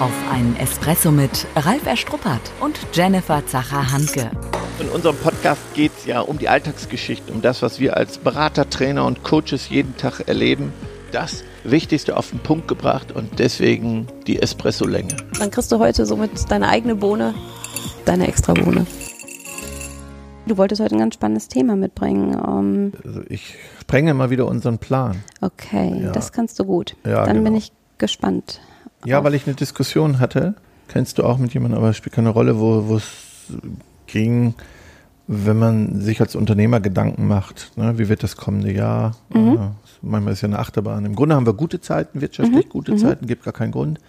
Auf einen Espresso mit Ralf Erstruppert und Jennifer Zacher-Hanke. In unserem Podcast geht es ja um die Alltagsgeschichte, um das, was wir als Berater, Trainer und Coaches jeden Tag erleben. Das Wichtigste auf den Punkt gebracht und deswegen die Espresso-Länge. Dann kriegst du heute somit deine eigene Bohne, deine extra Bohne. Du wolltest heute ein ganz spannendes Thema mitbringen. Um also ich sprenge mal wieder unseren Plan. Okay, ja. das kannst du gut. Ja, Dann genau. bin ich gespannt. Ja, weil ich eine Diskussion hatte, kennst du auch mit jemandem, aber es spielt keine Rolle, wo es ging, wenn man sich als Unternehmer Gedanken macht, ne, wie wird das kommende Jahr? Mhm. Äh, manchmal ist ja eine Achterbahn. Im Grunde haben wir gute Zeiten, wirtschaftlich mhm. gute mhm. Zeiten, gibt gar keinen Grund.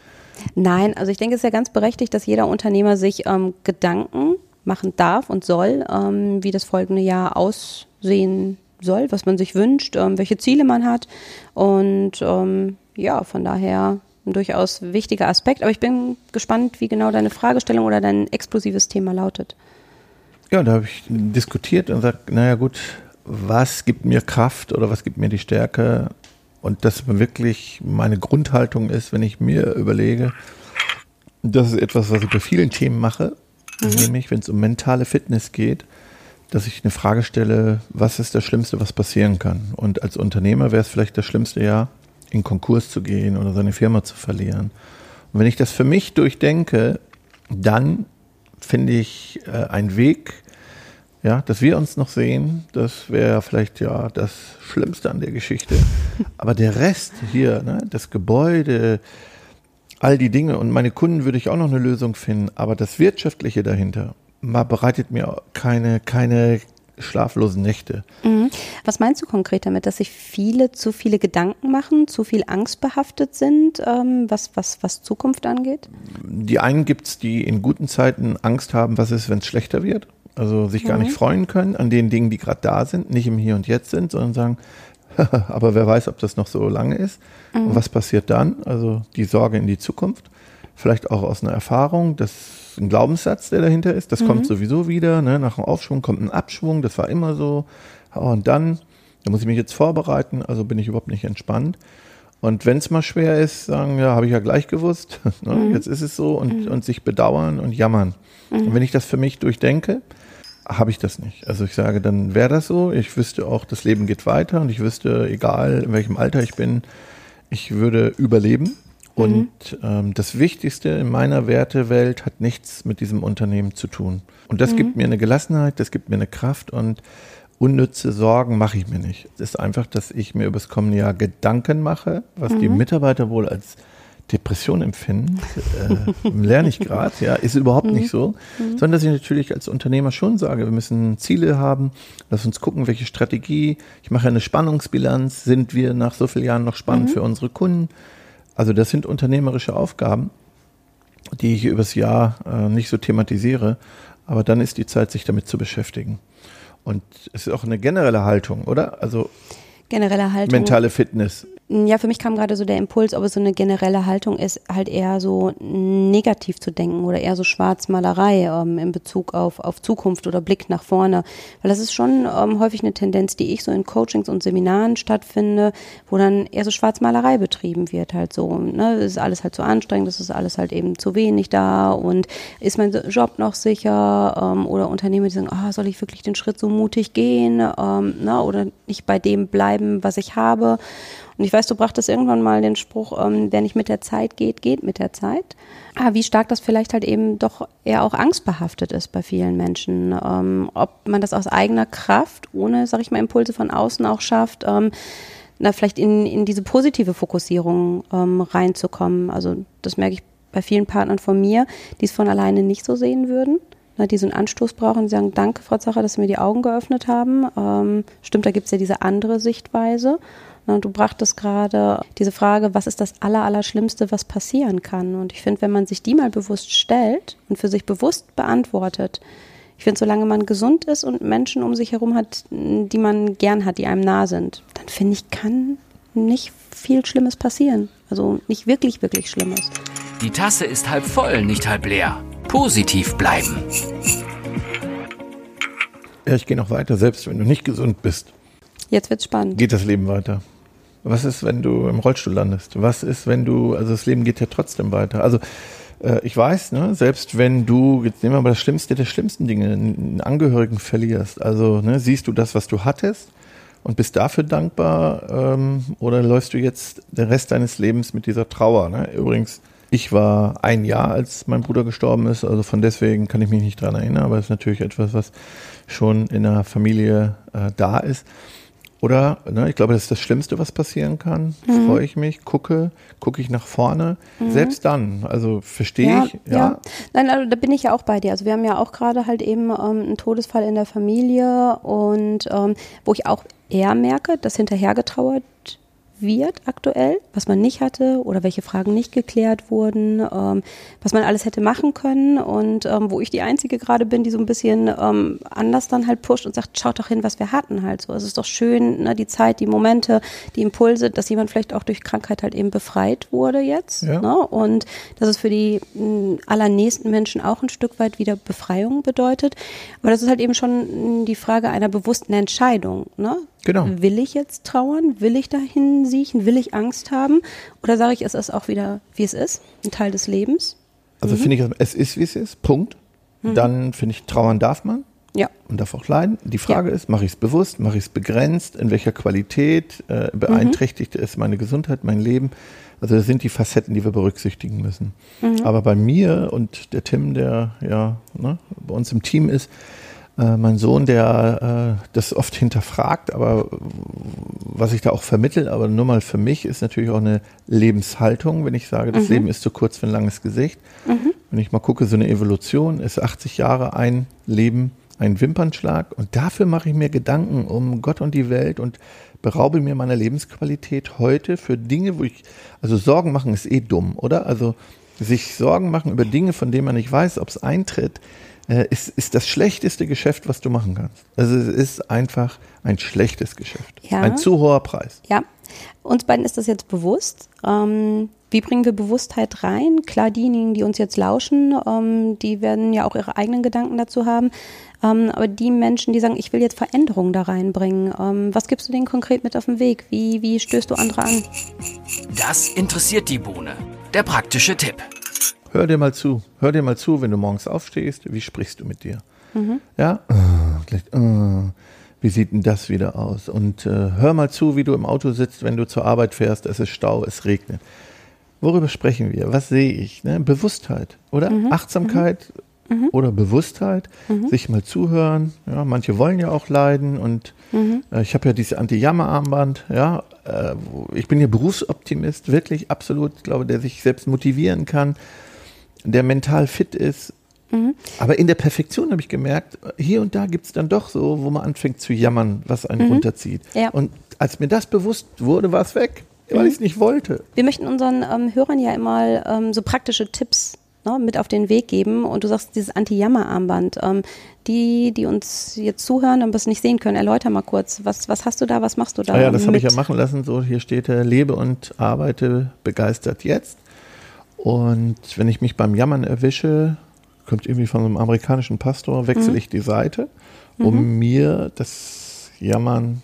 Nein, also ich denke, es ist ja ganz berechtigt, dass jeder Unternehmer sich ähm, Gedanken machen darf und soll, ähm, wie das folgende Jahr aussehen soll, was man sich wünscht, ähm, welche Ziele man hat. Und ähm, ja, von daher ein durchaus wichtiger Aspekt. Aber ich bin gespannt, wie genau deine Fragestellung oder dein explosives Thema lautet. Ja, da habe ich diskutiert und gesagt, naja gut, was gibt mir Kraft oder was gibt mir die Stärke? Und das wirklich meine Grundhaltung ist, wenn ich mir überlege, das ist etwas, was ich bei vielen Themen mache, mhm. nämlich wenn es um mentale Fitness geht, dass ich eine Frage stelle, was ist das Schlimmste, was passieren kann? Und als Unternehmer wäre es vielleicht das schlimmste Jahr, in Konkurs zu gehen oder seine Firma zu verlieren. Und wenn ich das für mich durchdenke, dann finde ich äh, einen Weg, ja, dass wir uns noch sehen, das wäre vielleicht ja das Schlimmste an der Geschichte. Aber der Rest hier, ne, das Gebäude, all die Dinge und meine Kunden würde ich auch noch eine Lösung finden, aber das Wirtschaftliche dahinter bereitet mir keine, keine schlaflosen Nächte. Mhm. Was meinst du konkret damit, dass sich viele zu viele Gedanken machen, zu viel angstbehaftet sind, ähm, was, was, was Zukunft angeht? Die einen gibt es, die in guten Zeiten Angst haben, was ist, wenn es schlechter wird. Also sich gar mhm. nicht freuen können an den Dingen, die gerade da sind, nicht im Hier und Jetzt sind, sondern sagen, aber wer weiß, ob das noch so lange ist. Mhm. Und was passiert dann? Also die Sorge in die Zukunft. Vielleicht auch aus einer Erfahrung, dass ein Glaubenssatz, der dahinter ist. Das mhm. kommt sowieso wieder. Ne? Nach einem Aufschwung kommt ein Abschwung. Das war immer so. Und dann, da muss ich mich jetzt vorbereiten. Also bin ich überhaupt nicht entspannt. Und wenn es mal schwer ist, sagen, ja, habe ich ja gleich gewusst. ne? mhm. Jetzt ist es so. Und, mhm. und sich bedauern und jammern. Und wenn ich das für mich durchdenke, habe ich das nicht. Also ich sage, dann wäre das so. Ich wüsste auch, das Leben geht weiter und ich wüsste, egal in welchem Alter ich bin, ich würde überleben. Und mhm. ähm, das Wichtigste in meiner Wertewelt hat nichts mit diesem Unternehmen zu tun. Und das mhm. gibt mir eine Gelassenheit, das gibt mir eine Kraft und unnütze Sorgen mache ich mir nicht. Es ist einfach, dass ich mir über das kommende Jahr Gedanken mache, was mhm. die Mitarbeiter wohl als Depression empfinden, äh, lerne ich gerade, ja, ist überhaupt nicht mhm. so, mhm. sondern dass ich natürlich als Unternehmer schon sage, wir müssen Ziele haben, lass uns gucken, welche Strategie, ich mache eine Spannungsbilanz, sind wir nach so vielen Jahren noch spannend mhm. für unsere Kunden, also das sind unternehmerische Aufgaben, die ich übers Jahr äh, nicht so thematisiere. Aber dann ist die Zeit, sich damit zu beschäftigen. Und es ist auch eine generelle Haltung, oder? Also generelle Haltung. Mentale Fitness. Ja, für mich kam gerade so der Impuls, ob es so eine generelle Haltung ist, halt eher so negativ zu denken oder eher so Schwarzmalerei ähm, in Bezug auf, auf Zukunft oder Blick nach vorne. Weil das ist schon ähm, häufig eine Tendenz, die ich so in Coachings und Seminaren stattfinde, wo dann eher so Schwarzmalerei betrieben wird, halt so. Ne? Ist alles halt zu anstrengend, es ist alles halt eben zu wenig da und ist mein Job noch sicher ähm, oder Unternehmer, die sagen, oh, soll ich wirklich den Schritt so mutig gehen ähm, ne? oder nicht bei dem bleiben, was ich habe. Und ich weiß, du brachtest irgendwann mal den Spruch, ähm, wer nicht mit der Zeit geht, geht mit der Zeit. Aber wie stark das vielleicht halt eben doch eher auch angstbehaftet ist bei vielen Menschen. Ähm, ob man das aus eigener Kraft, ohne, sag ich mal, Impulse von außen auch schafft, ähm, na, vielleicht in, in diese positive Fokussierung ähm, reinzukommen. Also das merke ich bei vielen Partnern von mir, die es von alleine nicht so sehen würden die so einen Anstoß brauchen, sagen, danke, Frau Zacher, dass Sie mir die Augen geöffnet haben. Ähm, stimmt, da gibt es ja diese andere Sichtweise. Du brachtest gerade diese Frage, was ist das Allerallerschlimmste, was passieren kann? Und ich finde, wenn man sich die mal bewusst stellt und für sich bewusst beantwortet, ich finde, solange man gesund ist und Menschen um sich herum hat, die man gern hat, die einem nah sind, dann finde ich, kann nicht viel Schlimmes passieren. Also nicht wirklich, wirklich Schlimmes. Die Tasse ist halb voll, nicht halb leer. Positiv bleiben. Ja, ich gehe noch weiter, selbst wenn du nicht gesund bist. Jetzt wird's spannend. Geht das Leben weiter. Was ist, wenn du im Rollstuhl landest? Was ist, wenn du, also das Leben geht ja trotzdem weiter. Also äh, ich weiß, ne, selbst wenn du, jetzt nehmen wir mal das Schlimmste der schlimmsten Dinge, einen Angehörigen verlierst, also ne, siehst du das, was du hattest und bist dafür dankbar ähm, oder läufst du jetzt den Rest deines Lebens mit dieser Trauer? Ne? Übrigens, ich war ein Jahr, als mein Bruder gestorben ist, also von deswegen kann ich mich nicht dran erinnern, aber es ist natürlich etwas, was schon in der Familie äh, da ist. Oder, ne, ich glaube, das ist das Schlimmste, was passieren kann. Mhm. Freue ich mich, gucke, gucke ich nach vorne. Mhm. Selbst dann, also verstehe ja, ich. Ja. ja. Nein, also da bin ich ja auch bei dir. Also wir haben ja auch gerade halt eben ähm, einen Todesfall in der Familie und ähm, wo ich auch eher merke, dass hinterhergetrauert wird aktuell, was man nicht hatte oder welche Fragen nicht geklärt wurden, ähm, was man alles hätte machen können und ähm, wo ich die Einzige gerade bin, die so ein bisschen ähm, anders dann halt pusht und sagt, schaut doch hin, was wir hatten halt so. Es ist doch schön, ne, die Zeit, die Momente, die Impulse, dass jemand vielleicht auch durch Krankheit halt eben befreit wurde jetzt ja. ne? und dass es für die mh, allernächsten Menschen auch ein Stück weit wieder Befreiung bedeutet. Aber das ist halt eben schon die Frage einer bewussten Entscheidung. Ne? Genau. Will ich jetzt trauern? Will ich dahin siechen? Will ich Angst haben? Oder sage ich, es ist auch wieder, wie es ist, ein Teil des Lebens? Also mhm. finde ich, es ist, wie es ist, Punkt. Mhm. Dann finde ich, trauern darf man. Ja. Und darf auch leiden. Die Frage ja. ist, mache ich es bewusst, mache ich es begrenzt, in welcher Qualität äh, beeinträchtigt mhm. es meine Gesundheit, mein Leben? Also das sind die Facetten, die wir berücksichtigen müssen. Mhm. Aber bei mir und der Tim, der ja ne, bei uns im Team ist, äh, mein Sohn, der äh, das oft hinterfragt, aber was ich da auch vermittel, aber nur mal für mich, ist natürlich auch eine Lebenshaltung, wenn ich sage, das mhm. Leben ist zu kurz für ein langes Gesicht. Mhm. Wenn ich mal gucke, so eine Evolution ist 80 Jahre ein Leben, ein Wimpernschlag und dafür mache ich mir Gedanken um Gott und die Welt und beraube mir meiner Lebensqualität heute für Dinge, wo ich, also Sorgen machen ist eh dumm, oder? Also sich Sorgen machen über Dinge, von denen man nicht weiß, ob es eintritt, äh, ist, ist das schlechteste Geschäft, was du machen kannst. Also es ist einfach ein schlechtes Geschäft. Ja. Ein zu hoher Preis. Ja. Uns beiden ist das jetzt bewusst. Ähm, wie bringen wir Bewusstheit rein? Klar, diejenigen, die uns jetzt lauschen, ähm, die werden ja auch ihre eigenen Gedanken dazu haben. Ähm, aber die Menschen, die sagen, ich will jetzt Veränderungen da reinbringen, ähm, was gibst du denen konkret mit auf den Weg? Wie, wie stößt du andere an? Das interessiert die Bohne. Der praktische Tipp. Hör dir mal zu. Hör dir mal zu, wenn du morgens aufstehst. Wie sprichst du mit dir? Mhm. Ja? Uh, wie sieht denn das wieder aus? Und uh, hör mal zu, wie du im Auto sitzt, wenn du zur Arbeit fährst. Es ist Stau, es regnet. Worüber sprechen wir? Was sehe ich? Ne? Bewusstheit, oder? Mhm. Achtsamkeit mhm. mhm. oder Bewusstheit. Mhm. Sich mal zuhören. Ja, manche wollen ja auch leiden. Und mhm. äh, ich habe ja dieses Anti-Jammer-Armband. Ja, äh, ich bin ja Berufsoptimist, wirklich absolut, glaube, der sich selbst motivieren kann der mental fit ist. Mhm. Aber in der Perfektion habe ich gemerkt, hier und da gibt es dann doch so, wo man anfängt zu jammern, was einen mhm. runterzieht. Ja. Und als mir das bewusst wurde, war es weg, weil mhm. ich es nicht wollte. Wir möchten unseren ähm, Hörern ja immer ähm, so praktische Tipps ne, mit auf den Weg geben. Und du sagst, dieses Anti-Jammer-Armband. Ähm, die, die uns jetzt zuhören und das nicht sehen können, erläuter mal kurz. Was, was hast du da, was machst du da? Ah ja, das habe ich ja machen lassen. So, hier steht, äh, lebe und arbeite begeistert jetzt. Und wenn ich mich beim Jammern erwische, kommt irgendwie von einem amerikanischen Pastor, wechsle mhm. ich die Seite, um mhm. mir das Jammern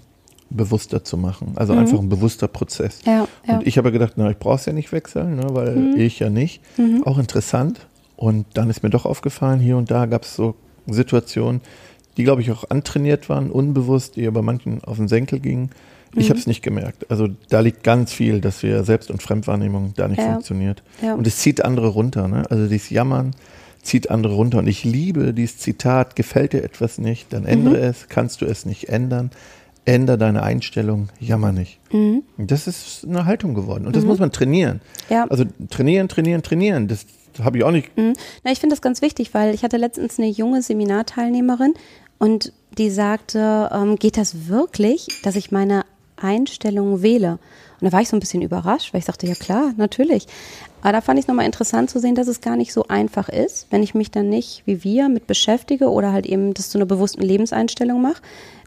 bewusster zu machen. Also mhm. einfach ein bewusster Prozess. Ja, ja. Und ich habe gedacht, na, ich brauche es ja nicht wechseln, ne, weil mhm. ich ja nicht. Mhm. Auch interessant. Und dann ist mir doch aufgefallen, hier und da gab es so Situationen, die, glaube ich, auch antrainiert waren, unbewusst, die aber manchen auf den Senkel gingen. Ich mhm. habe es nicht gemerkt. Also da liegt ganz viel, dass wir Selbst- und Fremdwahrnehmung da nicht ja. funktioniert. Ja. Und es zieht andere runter. Ne? Also dieses Jammern zieht andere runter. Und ich liebe dieses Zitat, gefällt dir etwas nicht, dann ändere mhm. es, kannst du es nicht ändern. Ändere deine Einstellung, jammer nicht. Mhm. Das ist eine Haltung geworden. Und das mhm. muss man trainieren. Ja. Also trainieren, trainieren, trainieren. Das habe ich auch nicht. Mhm. Na, ich finde das ganz wichtig, weil ich hatte letztens eine junge Seminarteilnehmerin und die sagte, ähm, geht das wirklich, dass ich meine Einstellungen wähle. Und da war ich so ein bisschen überrascht, weil ich sagte, ja klar, natürlich. Aber da fand ich es nochmal interessant zu sehen, dass es gar nicht so einfach ist, wenn ich mich dann nicht wie wir mit beschäftige oder halt eben das zu einer bewussten Lebenseinstellung mache,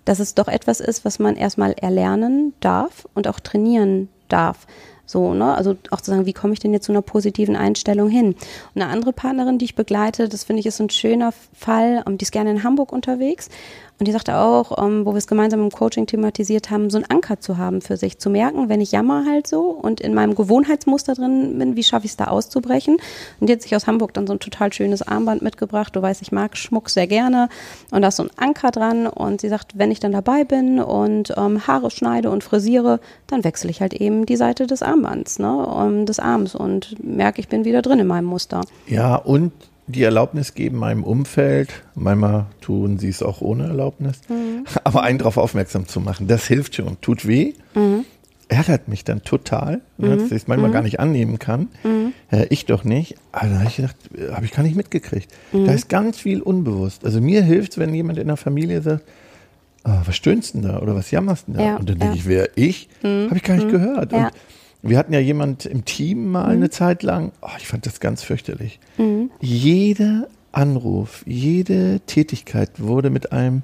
dass es doch etwas ist, was man erstmal erlernen darf und auch trainieren darf. So, ne? Also auch zu sagen, wie komme ich denn jetzt zu einer positiven Einstellung hin? Und eine andere Partnerin, die ich begleite, das finde ich ist ein schöner Fall, die ist gerne in Hamburg unterwegs Und die sagte auch, ähm, wo wir es gemeinsam im Coaching thematisiert haben, so einen Anker zu haben für sich, zu merken, wenn ich jammer halt so und in meinem Gewohnheitsmuster drin bin, wie schaffe ich es da auszubrechen? Und die hat sich aus Hamburg dann so ein total schönes Armband mitgebracht. Du weißt, ich mag Schmuck sehr gerne und da ist so ein Anker dran. Und sie sagt, wenn ich dann dabei bin und ähm, Haare schneide und frisiere, dann wechsle ich halt eben die Seite des Armbands, ne, ähm, des Arms und merke, ich bin wieder drin in meinem Muster. Ja, und die Erlaubnis geben meinem Umfeld, manchmal tun sie es auch ohne Erlaubnis, mhm. aber einen darauf aufmerksam zu machen, das hilft schon, tut weh, mhm. ärgert mich dann total, ne, mhm. dass ich es manchmal mhm. gar nicht annehmen kann, mhm. äh, ich doch nicht, aber dann habe ich gedacht, äh, habe ich gar nicht mitgekriegt. Da ist ganz viel unbewusst. Also mir hilft es, wenn jemand in der Familie sagt, oh, was stöhnst denn da oder was jammerst denn da? Ja, und dann denke ja. ich, wer ich? Habe ich gar nicht gehört. Ja. Und wir hatten ja jemand im Team mal mhm. eine Zeit lang. Oh, ich fand das ganz fürchterlich. Mhm. Jeder Anruf, jede Tätigkeit wurde mit einem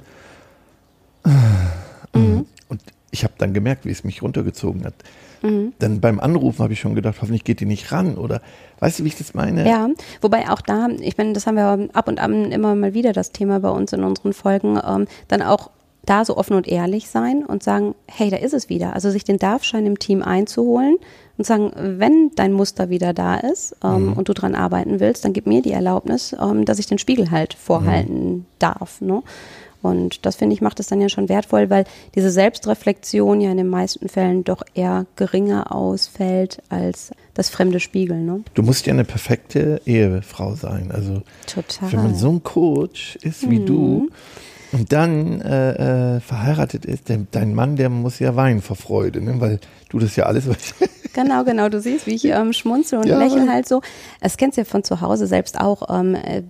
mhm. und ich habe dann gemerkt, wie es mich runtergezogen hat. Mhm. Dann beim Anrufen habe ich schon gedacht, hoffentlich geht die nicht ran oder weißt du, wie ich das meine? Ja, wobei auch da, ich meine, das haben wir ab und an immer mal wieder das Thema bei uns in unseren Folgen, ähm, dann auch da so offen und ehrlich sein und sagen, hey, da ist es wieder. Also sich den Darfschein im Team einzuholen und sagen, wenn dein Muster wieder da ist ähm, mhm. und du dran arbeiten willst, dann gib mir die Erlaubnis, ähm, dass ich den Spiegel halt vorhalten mhm. darf. Ne? Und das finde ich macht es dann ja schon wertvoll, weil diese Selbstreflexion ja in den meisten Fällen doch eher geringer ausfällt als das fremde Spiegel. Ne? Du musst ja eine perfekte Ehefrau sein. Also Total. wenn man so ein Coach ist wie mhm. du, und dann äh, äh, verheiratet ist, der, dein Mann, der muss ja weinen vor Freude, ne? weil du das ja alles weißt. Genau, genau. Du siehst, wie ich ähm, schmunzel und ja, lächle halt so. Es kennst du ja von zu Hause selbst auch, ähm, äh,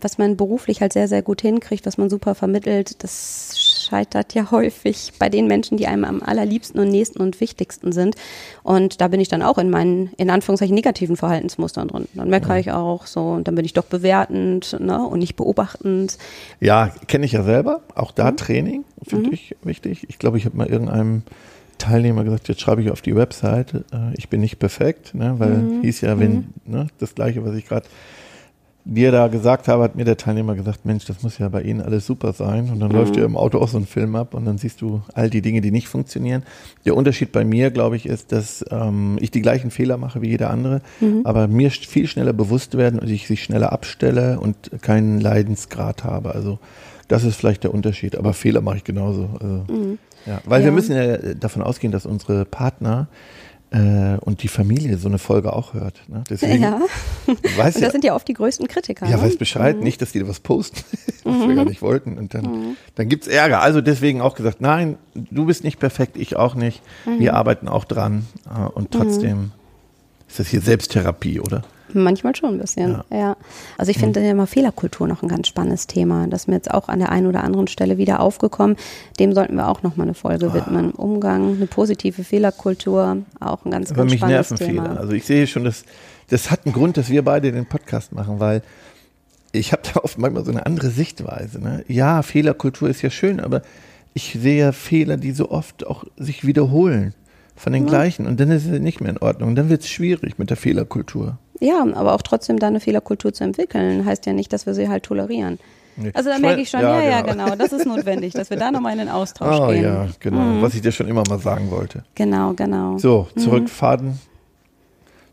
was man beruflich halt sehr, sehr gut hinkriegt, was man super vermittelt. Das scheitert ja häufig bei den Menschen, die einem am allerliebsten und nächsten und wichtigsten sind. Und da bin ich dann auch in meinen, in Anführungszeichen, negativen Verhaltensmustern drin. Dann meckere ja. ich auch so und dann bin ich doch bewertend ne, und nicht beobachtend. Ja, kenne ich ja selber. Auch da mhm. Training finde mhm. ich wichtig. Ich glaube, ich habe mal irgendeinem Teilnehmer gesagt, jetzt schreibe ich auf die Website, äh, ich bin nicht perfekt, ne, weil mhm. hieß ja, wenn, mhm. ne, das gleiche, was ich gerade dir da gesagt habe, hat mir der Teilnehmer gesagt, Mensch, das muss ja bei Ihnen alles super sein. Und dann mhm. läuft ja im Auto auch so ein Film ab und dann siehst du all die Dinge, die nicht funktionieren. Der Unterschied bei mir, glaube ich, ist, dass ähm, ich die gleichen Fehler mache wie jeder andere, mhm. aber mir viel schneller bewusst werden und ich sich schneller abstelle und keinen Leidensgrad habe. Also das ist vielleicht der Unterschied. Aber Fehler mache ich genauso. Also, mhm. ja. Weil ja. wir müssen ja davon ausgehen, dass unsere Partner äh, und die Familie so eine Folge auch hört. Ne? Deswegen, ja. Weiß und das ja, sind ja oft die größten Kritiker. Ja, ne? weiß Bescheid, mhm. nicht, dass die da was posten, was mhm. wir gar nicht wollten. Und dann, mhm. dann gibt's Ärger. Also deswegen auch gesagt, nein, du bist nicht perfekt, ich auch nicht. Wir mhm. arbeiten auch dran. Äh, und trotzdem mhm. ist das hier Selbsttherapie, oder? Manchmal schon ein bisschen, ja. ja. Also ich finde mhm. ja immer Fehlerkultur noch ein ganz spannendes Thema. Das ist mir jetzt auch an der einen oder anderen Stelle wieder aufgekommen. Dem sollten wir auch nochmal eine Folge ah. widmen. Umgang, eine positive Fehlerkultur, auch ein ganz, Aber ganz mich spannendes nerven Thema. Fehler. Also ich sehe schon, dass das hat einen Grund, dass wir beide den Podcast machen, weil ich habe da oft manchmal so eine andere Sichtweise. Ne? Ja, Fehlerkultur ist ja schön, aber ich sehe Fehler, die so oft auch sich wiederholen von den ja. gleichen. Und dann ist es nicht mehr in Ordnung. Und dann wird es schwierig mit der Fehlerkultur. Ja, aber auch trotzdem da eine Fehlerkultur zu entwickeln, heißt ja nicht, dass wir sie halt tolerieren. Also da merke ich schon, ja, ja, genau. genau, das ist notwendig, dass wir da nochmal in den Austausch oh, gehen. ja, genau, mhm. was ich dir schon immer mal sagen wollte. Genau, genau. So, zurückfahren, mhm.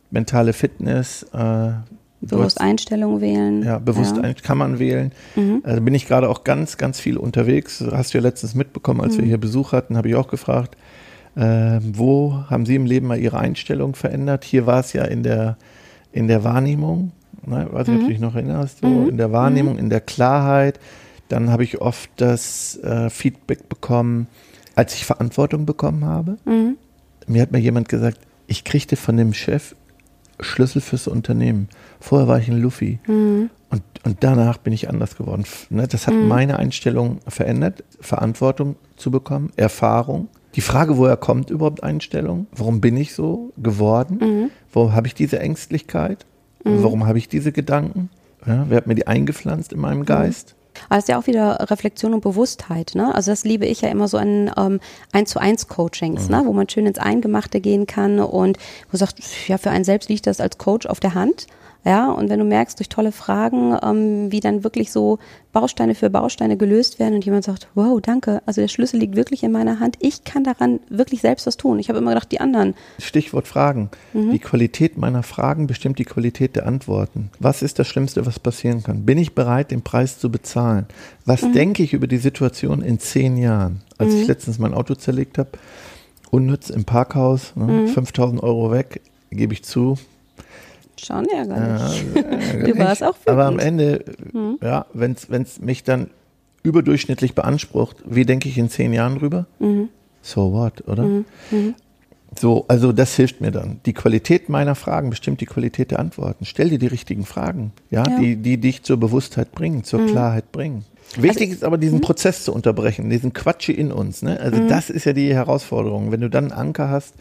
mentale Fitness. Äh, bewusst Einstellung wählen. Ja, bewusst ja. kann man wählen. Mhm. Also bin ich gerade auch ganz, ganz viel unterwegs. Hast du ja letztens mitbekommen, als wir mhm. hier Besuch hatten, habe ich auch gefragt, äh, wo haben Sie im Leben mal Ihre Einstellung verändert? Hier war es ja in der in der Wahrnehmung, ne, weiß nicht, mhm. ob du dich noch erinnerst, so, mhm. in der Wahrnehmung, mhm. in der Klarheit. Dann habe ich oft das äh, Feedback bekommen, als ich Verantwortung bekommen habe. Mhm. Mir hat mir jemand gesagt, ich kriegte von dem Chef Schlüssel fürs Unternehmen. Vorher war ich ein Luffy. Mhm. Und, und danach bin ich anders geworden. Ne, das hat mhm. meine Einstellung verändert, Verantwortung zu bekommen, Erfahrung. Die Frage, woher kommt überhaupt Einstellung? Warum bin ich so geworden? Mhm. Warum habe ich diese Ängstlichkeit? Mhm. Warum habe ich diese Gedanken? Ja, wer hat mir die eingepflanzt in meinem mhm. Geist? Aber es ist ja auch wieder Reflexion und Bewusstheit, ne? Also das liebe ich ja immer so an ähm, 1 zu 1 Coachings, mhm. ne? Wo man schön ins Eingemachte gehen kann und wo sagt, ja, für einen selbst liegt das als Coach auf der Hand Ja, und wenn du merkst durch tolle Fragen, ähm, wie dann wirklich so Bausteine für Bausteine gelöst werden und jemand sagt, wow, danke, also der Schlüssel liegt wirklich in meiner Hand, ich kann daran wirklich selbst was tun. Ich habe immer gedacht, die anderen. Stichwort Fragen. Mhm. Die Qualität meiner Fragen bestimmt die Qualität der Antworten. Was ist das Schlimmste, was passieren kann? Bin ich bereit, den Preis zu bezahlen? Was mhm. denke ich über die Situation in zehn Jahren? Als mhm. ich letztens mein Auto zerlegt habe, unnütz im Parkhaus, ne, 5000 mhm. Euro weg, gebe ich zu, Schon ärgerlich. Ja, ärgerlich. Du warst auch wütend. Aber am Ende, mhm. ja, wenn es mich dann überdurchschnittlich beansprucht, wie denke ich in zehn Jahren drüber? Mhm. So what, oder? Mhm. mhm. So, also das hilft mir dann. Die Qualität meiner Fragen bestimmt die Qualität der Antworten. Stell dir die richtigen Fragen, ja, ja. Die, die dich zur Bewusstheit bringen, zur mhm. Klarheit bringen. Wichtig also, ist aber, diesen hm? Prozess zu unterbrechen, diesen Quatsch in uns. Ne? Also mhm. das ist ja die Herausforderung. Wenn du dann einen Anker hast,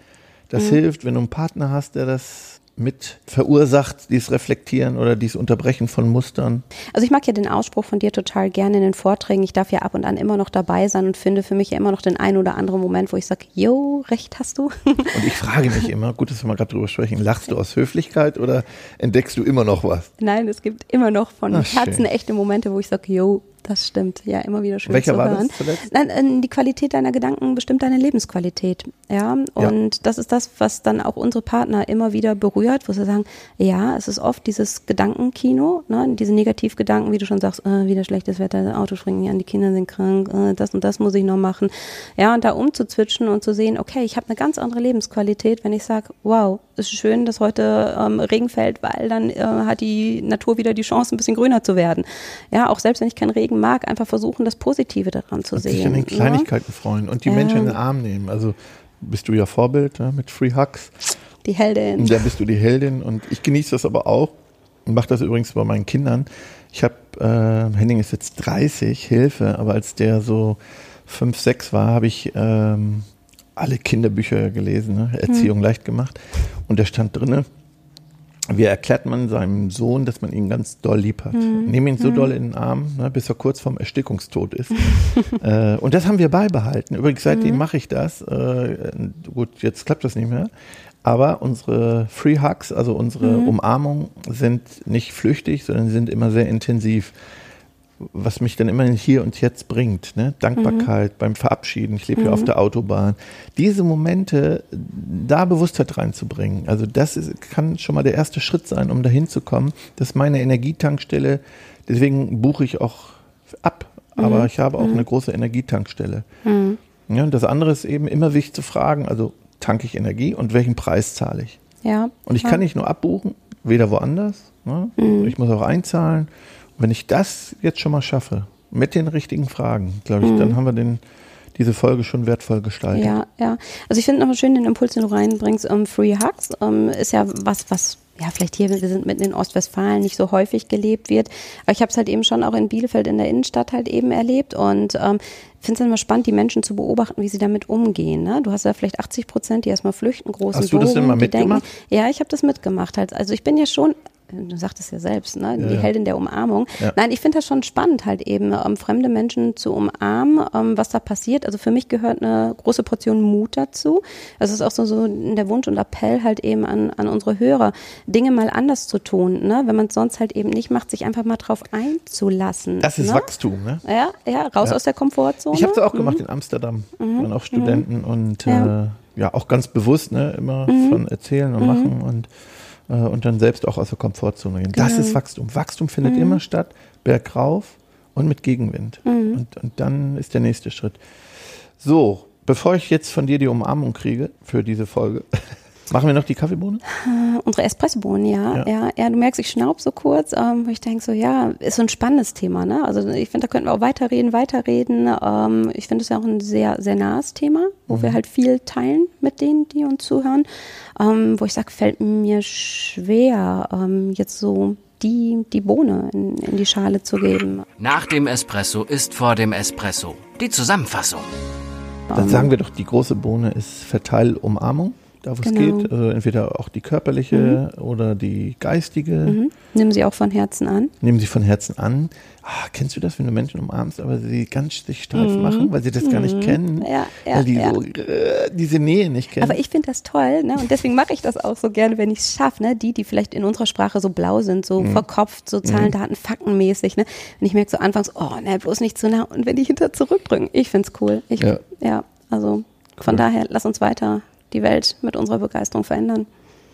das hilft. Wenn du einen Partner hast, der das mit verursacht, dieses Reflektieren oder dieses Unterbrechen von Mustern? Also ich mag ja den Ausspruch von dir total gerne in den Vorträgen. Ich darf ja ab und an immer noch dabei sein und finde für mich ja immer noch den einen oder anderen Moment, wo ich sage, jo, recht hast du. Und ich frage mich immer, gut, dass wir mal gerade drüber sprechen, lachst du aus Höflichkeit oder entdeckst du immer noch was? Nein, es gibt immer noch von Ach, Herzen echte Momente, wo ich sage, jo, das stimmt, ja, immer wieder schön Welcher zu war hören. Das zuletzt? Nein, äh, die Qualität deiner Gedanken bestimmt deine Lebensqualität. Ja, und ja. das ist das, was dann auch unsere Partner immer wieder berührt, wo sie sagen, ja, es ist oft dieses Gedankenkino, ne, diese Negativgedanken, wie du schon sagst, äh, wieder schlechtes Wetter, Auto springen nicht an, die Kinder sind krank, äh, das und das muss ich noch machen. Ja, und da umzuzwitschen und zu sehen, okay, ich habe eine ganz andere Lebensqualität, wenn ich sage, wow, es ist schön, dass heute ähm, Regen fällt, weil dann äh, hat die Natur wieder die Chance, ein bisschen grüner zu werden. Ja, auch selbst wenn ich keinen Regen mag, einfach versuchen, das Positive daran zu und sehen. Sich an den Kleinigkeiten ja? freuen und die ähm, Menschen in den Arm nehmen. Also bist du ja Vorbild ja, mit Free Hugs. Die Heldin. Da bist du die Heldin und ich genieße das aber auch und mache das übrigens bei meinen Kindern. Ich habe, äh, Henning ist jetzt 30, Hilfe, aber als der so 5, 6 war, habe ich ähm, alle Kinderbücher gelesen, ne? Erziehung hm. leicht gemacht. Und da stand drinne, wie erklärt man seinem Sohn, dass man ihn ganz doll lieb hat? Mhm. Nimm ihn so mhm. doll in den Arm, ne, bis er kurz vorm Erstickungstod ist. äh, und das haben wir beibehalten. Übrigens, seitdem mhm. mache ich das. Äh, gut, jetzt klappt das nicht mehr. Aber unsere Free Hugs, also unsere mhm. Umarmungen, sind nicht flüchtig, sondern sind immer sehr intensiv was mich dann immer hier und jetzt bringt. Ne? Dankbarkeit mhm. beim Verabschieden. Ich lebe mhm. hier auf mhm. der Autobahn. Diese Momente, da Bewusstheit reinzubringen. Also das ist, kann schon mal der erste Schritt sein, um dahin zu kommen. Das ist meine Energietankstelle. Deswegen buche ich auch ab. Aber mhm. ich habe auch mhm. eine große Energietankstelle. Ja, und das andere ist eben immer wichtig zu fragen, also tanke ich Energie und welchen Preis zahle ich? Ja. Und ich ja. kann nicht nur abbuchen, weder woanders. Ne? Ich muss auch einzahlen. Wenn ich das jetzt schon mal schaffe, mit den richtigen Fragen, glaube ich, mhm. dann haben wir den, diese Folge schon wertvoll gestaltet. Ja, ja. Also ich finde nochmal schön den Impuls, den du reinbringst. Um, Free Hugs um, ist ja was, was ja, vielleicht hier, wir sind mitten in Ostwestfalen, nicht so häufig gelebt wird. Aber ich habe es halt eben schon auch in Bielefeld in der Innenstadt halt eben erlebt und ähm, finde es immer spannend, die Menschen zu beobachten, wie sie damit umgehen. Ne? Du hast ja vielleicht 80 Prozent, die erstmal flüchten, großen Hast du das denn mal mitgemacht? Denken, ja, ich habe das mitgemacht. Halt. Also ich bin ja schon du sagtest ja selbst, ne? die ja. Heldin der Umarmung. Ja. Nein, ich finde das schon spannend, halt eben ähm, fremde Menschen zu umarmen, ähm, was da passiert. Also für mich gehört eine große Portion Mut dazu. Es ist auch so, so der Wunsch und Appell halt eben an, an unsere Hörer, Dinge mal anders zu tun, ne? wenn man es sonst halt eben nicht macht, sich einfach mal drauf einzulassen. Das ist ne? Wachstum, ne? Ja, ja, raus ja. aus der Komfortzone. Ich habe es auch mhm. gemacht in Amsterdam. Mhm. Waren auch Studenten mhm. und äh, ja, auch ganz bewusst, ne, immer mhm. von erzählen und mhm. machen und äh, und dann selbst auch aus der Komfortzone gehen. Genau. Das ist Wachstum. Wachstum findet mhm. immer statt, bergauf und mit Gegenwind. Mhm. Und, und dann ist der nächste Schritt. So, bevor ich jetzt von dir die Umarmung kriege für diese Folge, Machen wir noch die Kaffeebohne? Äh, unsere Espressobohnen, ja, ja. Ja, ja. Du merkst, ich schnaub so kurz, ähm, wo ich denke so, ja, ist so ein spannendes Thema, ne? Also ich finde, da könnten wir auch weiterreden, weiterreden. Ähm, ich finde es ja auch ein sehr, sehr nahes Thema, wo mhm. wir halt viel teilen mit denen, die uns zuhören. Ähm, wo ich sage, fällt mir schwer, ähm, jetzt so die, die Bohne in, in die Schale zu geben. Nach dem Espresso ist vor dem Espresso. Die Zusammenfassung. Dann sagen wir doch, die große Bohne ist Verteilumarmung da wo Genau. es geht. Also entweder auch die körperliche oder die geistige. Mhm. Nimm sie auch von Herzen an. Nehmen sie von Herzen an. Ah, kennst du das, wenn du Menschen umarmst, aber sie ganz sich steif machen, weil sie das gar nicht kennen? Mhm. Ja, ja, weil die ja. so äh, diese Nähe nicht kennen. Aber ich finde das toll, ne? Und deswegen mache ich das auch so gerne, wenn ich es schaffe, ne? Die, die vielleicht in unserer Sprache so blau sind, so verkopft, so Zahlen, Daten, Faktenmäßig, ne? Wenn ich merke so anfangs, oh, ne, bloß nicht zu nah und wenn die hinter zurückdrücken. Ich find's cool. Ich, Ja. ja. also von daher, lass uns weiter die Welt mit unserer Begeisterung verändern.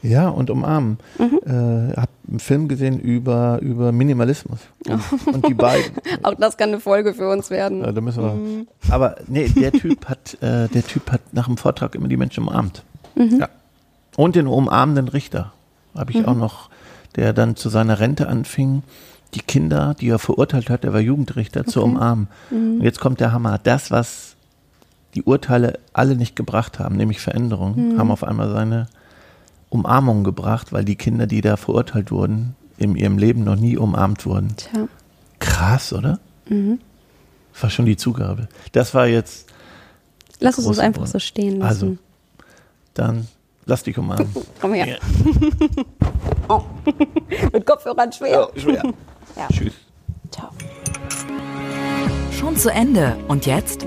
Ja, und umarmen. Mhm. Äh, hab einen Film gesehen über, über Minimalismus. Und, und die beiden. Auch das kann eine Folge für uns werden. Ja, da müssen wir. Mhm. Aber nee, der Typ hat, äh, der Typ hat nach dem Vortrag immer die Menschen umarmt. Mhm. Ja. Und den umarmenden Richter habe ich auch noch, der dann zu seiner Rente anfing, die Kinder, die er verurteilt hat, der war Jugendrichter, zu umarmen. Mhm. Und jetzt kommt der Hammer. Das, was die Urteile alle nicht gebracht haben, nämlich Veränderungen, Mhm. haben auf einmal seine Umarmung gebracht, weil die Kinder, die da verurteilt wurden, in ihrem Leben noch nie umarmt wurden. Tja. Krass, oder? Mhm. Das war schon die Zugabe. Das war jetzt, Lass es uns große einfach so stehen also, lassen. dann lass dich umarmen. Komm her. Ja. Mit Kopfhörern schwer. schwer. Ja. Tschüss. Ciao. Schon zu Ende. Und jetzt?